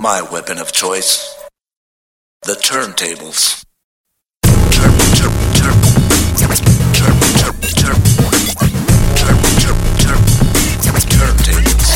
My weapon of choice. The turntables. Turn, turn, turn. Turn, turn, turn. Turn, turn, turn. Turntables.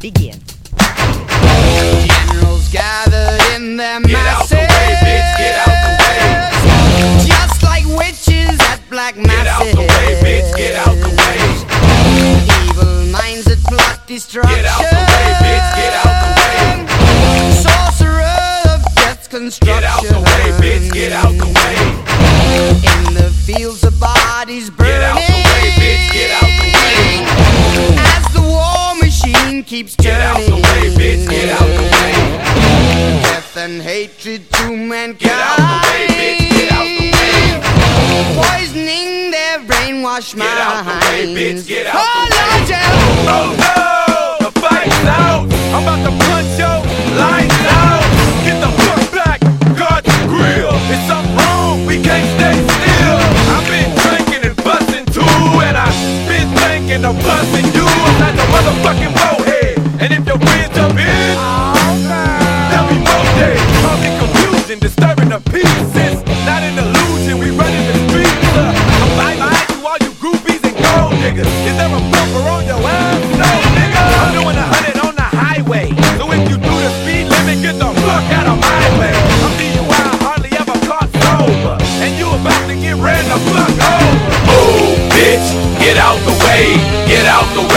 Begin. Generals gathered in their masses. Get out the way, Just like witches at black masses. Get out the way, bitch. Get out destruction. Get out the way, bitch. Get out the way. Sorcerer of death's construction. Get out the way, bitch. Get out the way. In the fields of bodies burning. Get out the way, bitch. Get out the way. As the war machine keeps turning. Get out the way, bitch. Get out the way. Death and hatred to mankind. Get out the way, bitch. Get out the way. Poisoning their brainwashed minds. Get out the way, bitch. Get out oh, the way. Lord, yeah. Oh no, the fight's out. I'm about to punch your lights out. Get the fuck back, God's grill. It's something wrong, we can't stay still. I've been drinking and busting too, and I've been thinking of busting you. I'm not the motherfucking bowhead. And if your friends jump in, there'll be more days. Causing confusion, disturbing the peace. It's not an illusion, we running the streets. Uh, bye bye to all you groupies and gold niggas. Is there a bumper on your ass?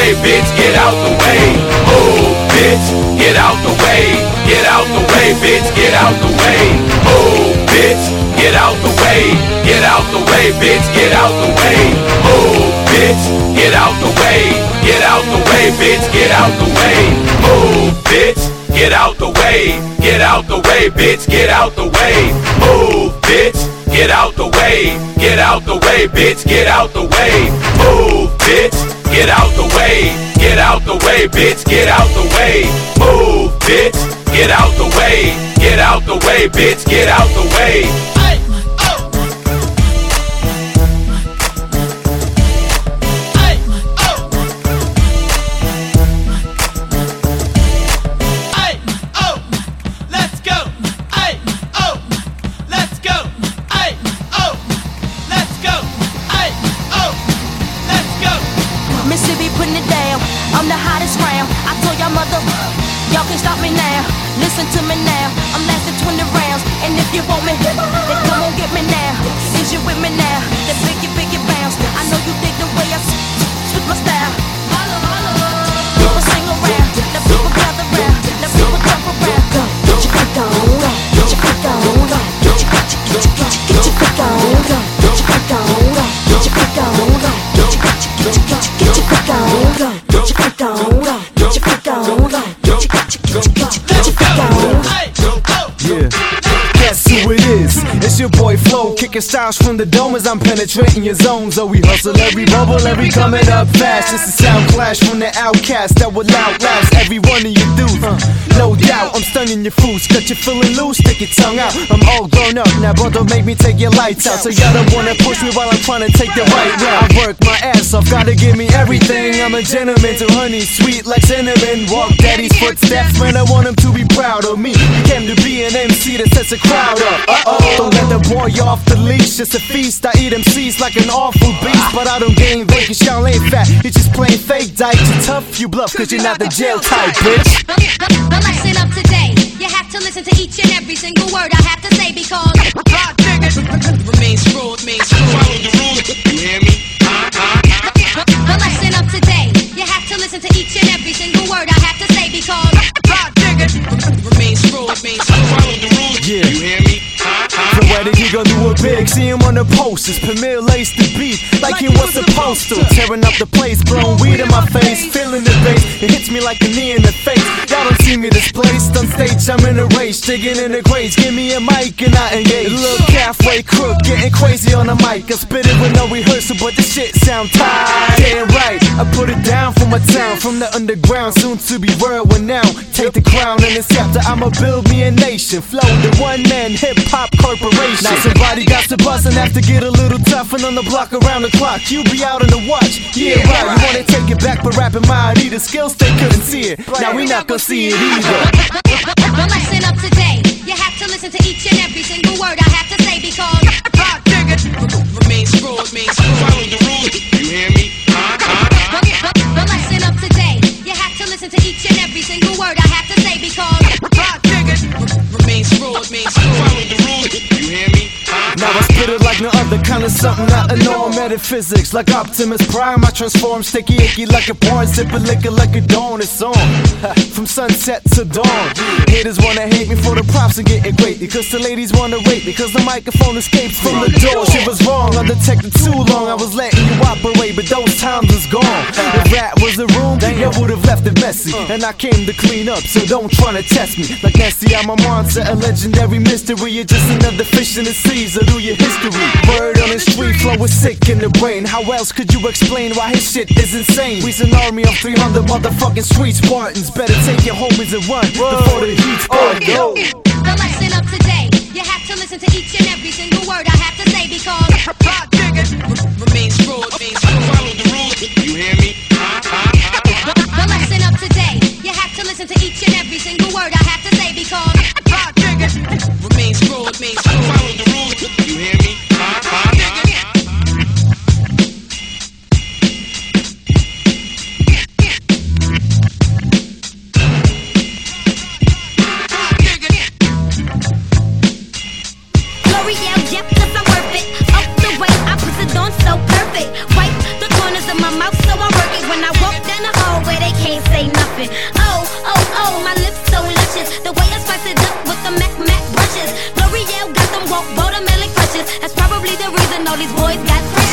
Way, bitch, get out the way. Move, bitch, get out the way. Get out the way, bitch, get out the way. Move, bitch, get out the way. Get out the way, bitch, get out the way. Move, bitch, get out the way. Get out the way, bitch, get out the way. Move, bitch, get out the way. Get out the way, bitch, get out the way. Move, bitch, get out the way. Get out the way, bitch, get out the way. Move, bitch, get out the way. Get out the way, bitch, get out the way. Move, bitch, get out the way. Get out the way, bitch, get out the way. Kicking styles from the dome as I'm penetrating your zones. So we hustle every bubble, every coming up fast. It's a sound clash from the outcast that will outlast every one of your dudes. Uh, no doubt, I'm stunning your fools. Got you feeling loose, stick your tongue out. I'm all grown up now, bro. Don't make me take your lights out. So y'all don't wanna push me while I'm trying to take the right route. I work my ass off, gotta give me everything. I'm a gentleman to honey, sweet like cinnamon. Walk daddy's footsteps, man. I want him to be proud of me. He came to be an MC that sets a crowd up. Uh oh. Don't let the boy off the leash. It's a feast. I eat MCs like an awful beast. But I don't gain weight cause y'all ain't fat. You're just plain fake dyke. You tough, you bluff cause you're not the jail type, bitch. The lesson of today, you have to listen to each and every single word I have to say because Remains true, remains true. Follow the rules. You hear me? the lesson of today, you have to listen to each and every single word I have to say because Remains true, remains true. Follow So whether he gon' do it big, see him on the posters. Premier lace the beat like he was supposed to. Tearing up the place, blowing weed in my face, feeling the bass. It hits me like a knee in the face. See me displaced on stage. I'm in a rage, digging in the grades. Give me a mic and I engage. Little halfway crook, getting crazy on the mic. I spit it with no rehearsal, but the shit sound tight. Damn right, I put it down for my town, from the underground, soon to be world renowned. Take the crown and the scepter. I'ma build me a nation. Flow the one man hip hop corporation. Now somebody got to bust and have to get a little tough and on the block around the clock. You be out on the watch. Yeah, right. You wanna take it back, But rapping my Adidas skills, they couldn't see it. Now we not gonna see it The lesson of today, you have to listen to each and every single word I have to say because Hot diggers remain screwed, remain screwed. Follow the rules. You hear me? Huh? Huh? the, the, the lesson of today, you have to listen to each and every single word I have to say because Hot diggers remain screwed, remain screwed. I spit it like no other kind of something a norm metaphysics like Optimus Prime. I transform sticky icky like a porn, sip a liquor like a dawn. It's on from sunset to dawn. Haters wanna hate me for the props and getting great because the ladies wanna rape because the microphone escapes from the door. Shit was wrong, undetected too long. I was letting you operate, but those times is gone. If that was the room, you would've left it messy, and I came to clean up. So don't try to test me like Nancy. I'm a monster, a legendary mystery. You're just another fish in the seas. Or do your history? Word on the street, flow is sick in the brain. How else could you explain why his shit is insane? We's an army of 300 motherfucking street Spartans. Better take your homies and run before the heat's on. Yo. the lesson of today, you have to listen to each and every single word I have to say because Hot diggers remain screwed, remain screwed. Follow the rules. You hear me?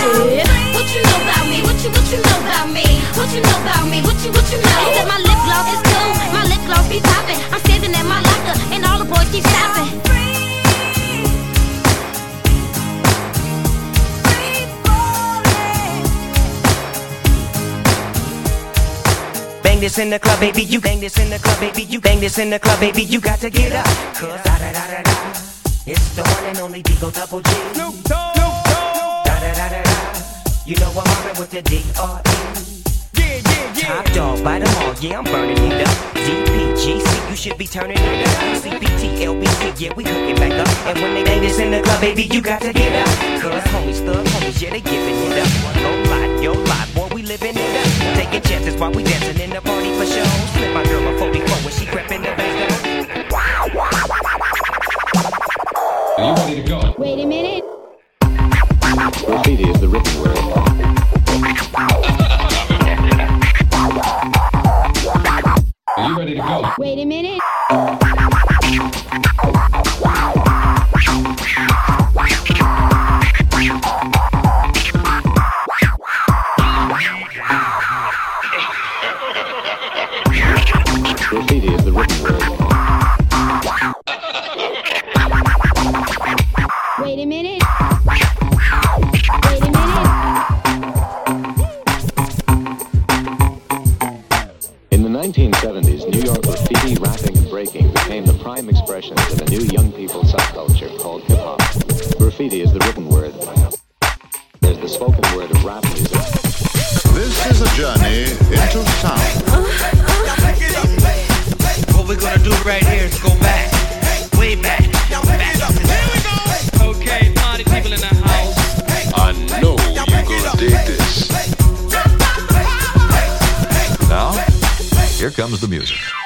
Got. What you know about me? What you, what you know about me? What you know about me? What you, what you know? Said my lip gloss is cool. My lip gloss be popping. I'm standing at my locker and all the boys keep stopping. Bang this in the club, baby. You bang this in the club, baby. You bang this in the club, baby. You got to get up. Cause da da da da da. It's the one and only D-O Double G. Da da. You know I'm mobbing with the D-R-E. Yeah, yeah, yeah. Top dog, bite 'em all, yeah, I'm burning it up. DPGC, you should be turning it up. CPT, LBC, yeah, we hooking back up. And when they bang this in the club, baby, you got to get up. Cause homies, thug homies, yeah, they giving it up. No lie, yo lie, boy, we living it up. Taking chances while we dancing in the party for show. Slip my girl a 44 when she crept in the back Wait a minute. Graffiti is Wait a minute. Comes the music.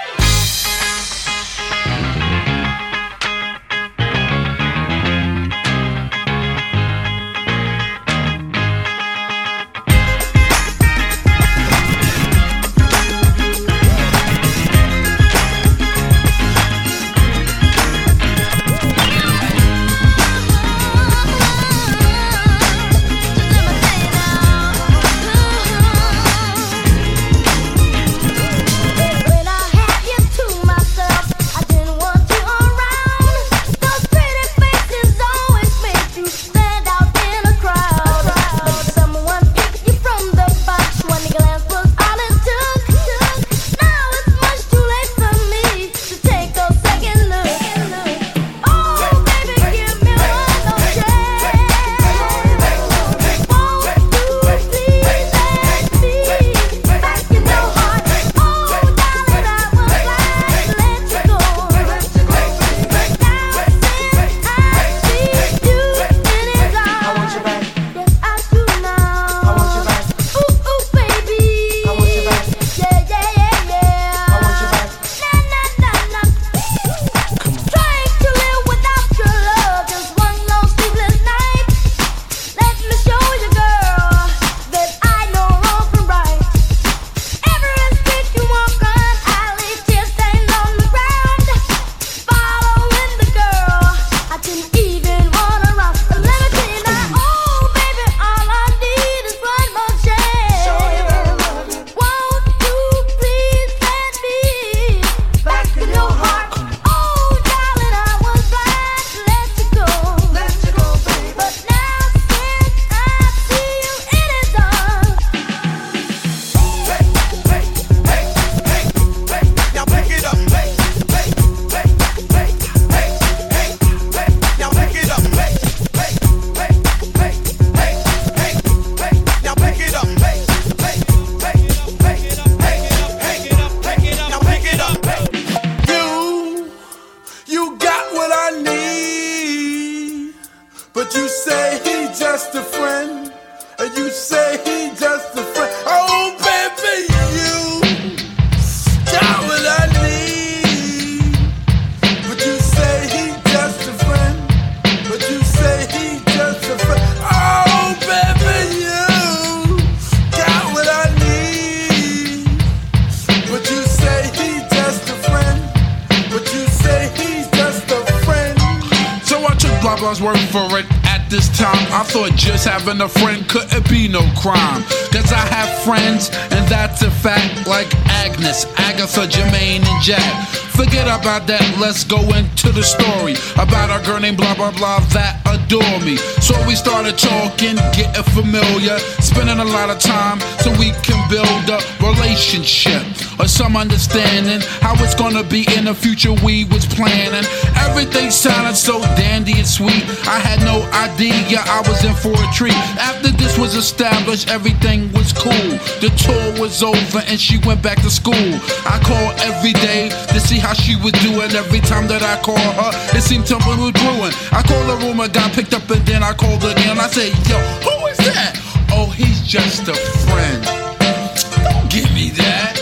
just a friend, and you say he just a friend. Oh, baby, you got what I need, but you say he just a friend, but you say he just a friend. Oh, baby, you got what I need, but you say he just a friend, but you say he's just a friend. So I took Blah Blah's word for it this time, I thought just having a friend couldn't be no crime. Cause I have friends, and that's a fact, like Agnes, Agatha, Jermaine, and Jack. Forget about that, let's go into the story about our girl named blah blah blah that adore me. So we started talking, getting familiar, spending a lot of time so we can build a relationship or some understanding how it's gonna be in the future we was planning. Everything sounded so dandy and sweet. I had no idea I was in for a treat. After this was established, everything was cool. The tour was over and she went back to school. I called every day to see how she was doing every time that I call her. It seemed something was brewing. I called the room, oh and got picked up, and then I called again. I said, Yo, who is that? Oh, he's just a friend. Don't give me that.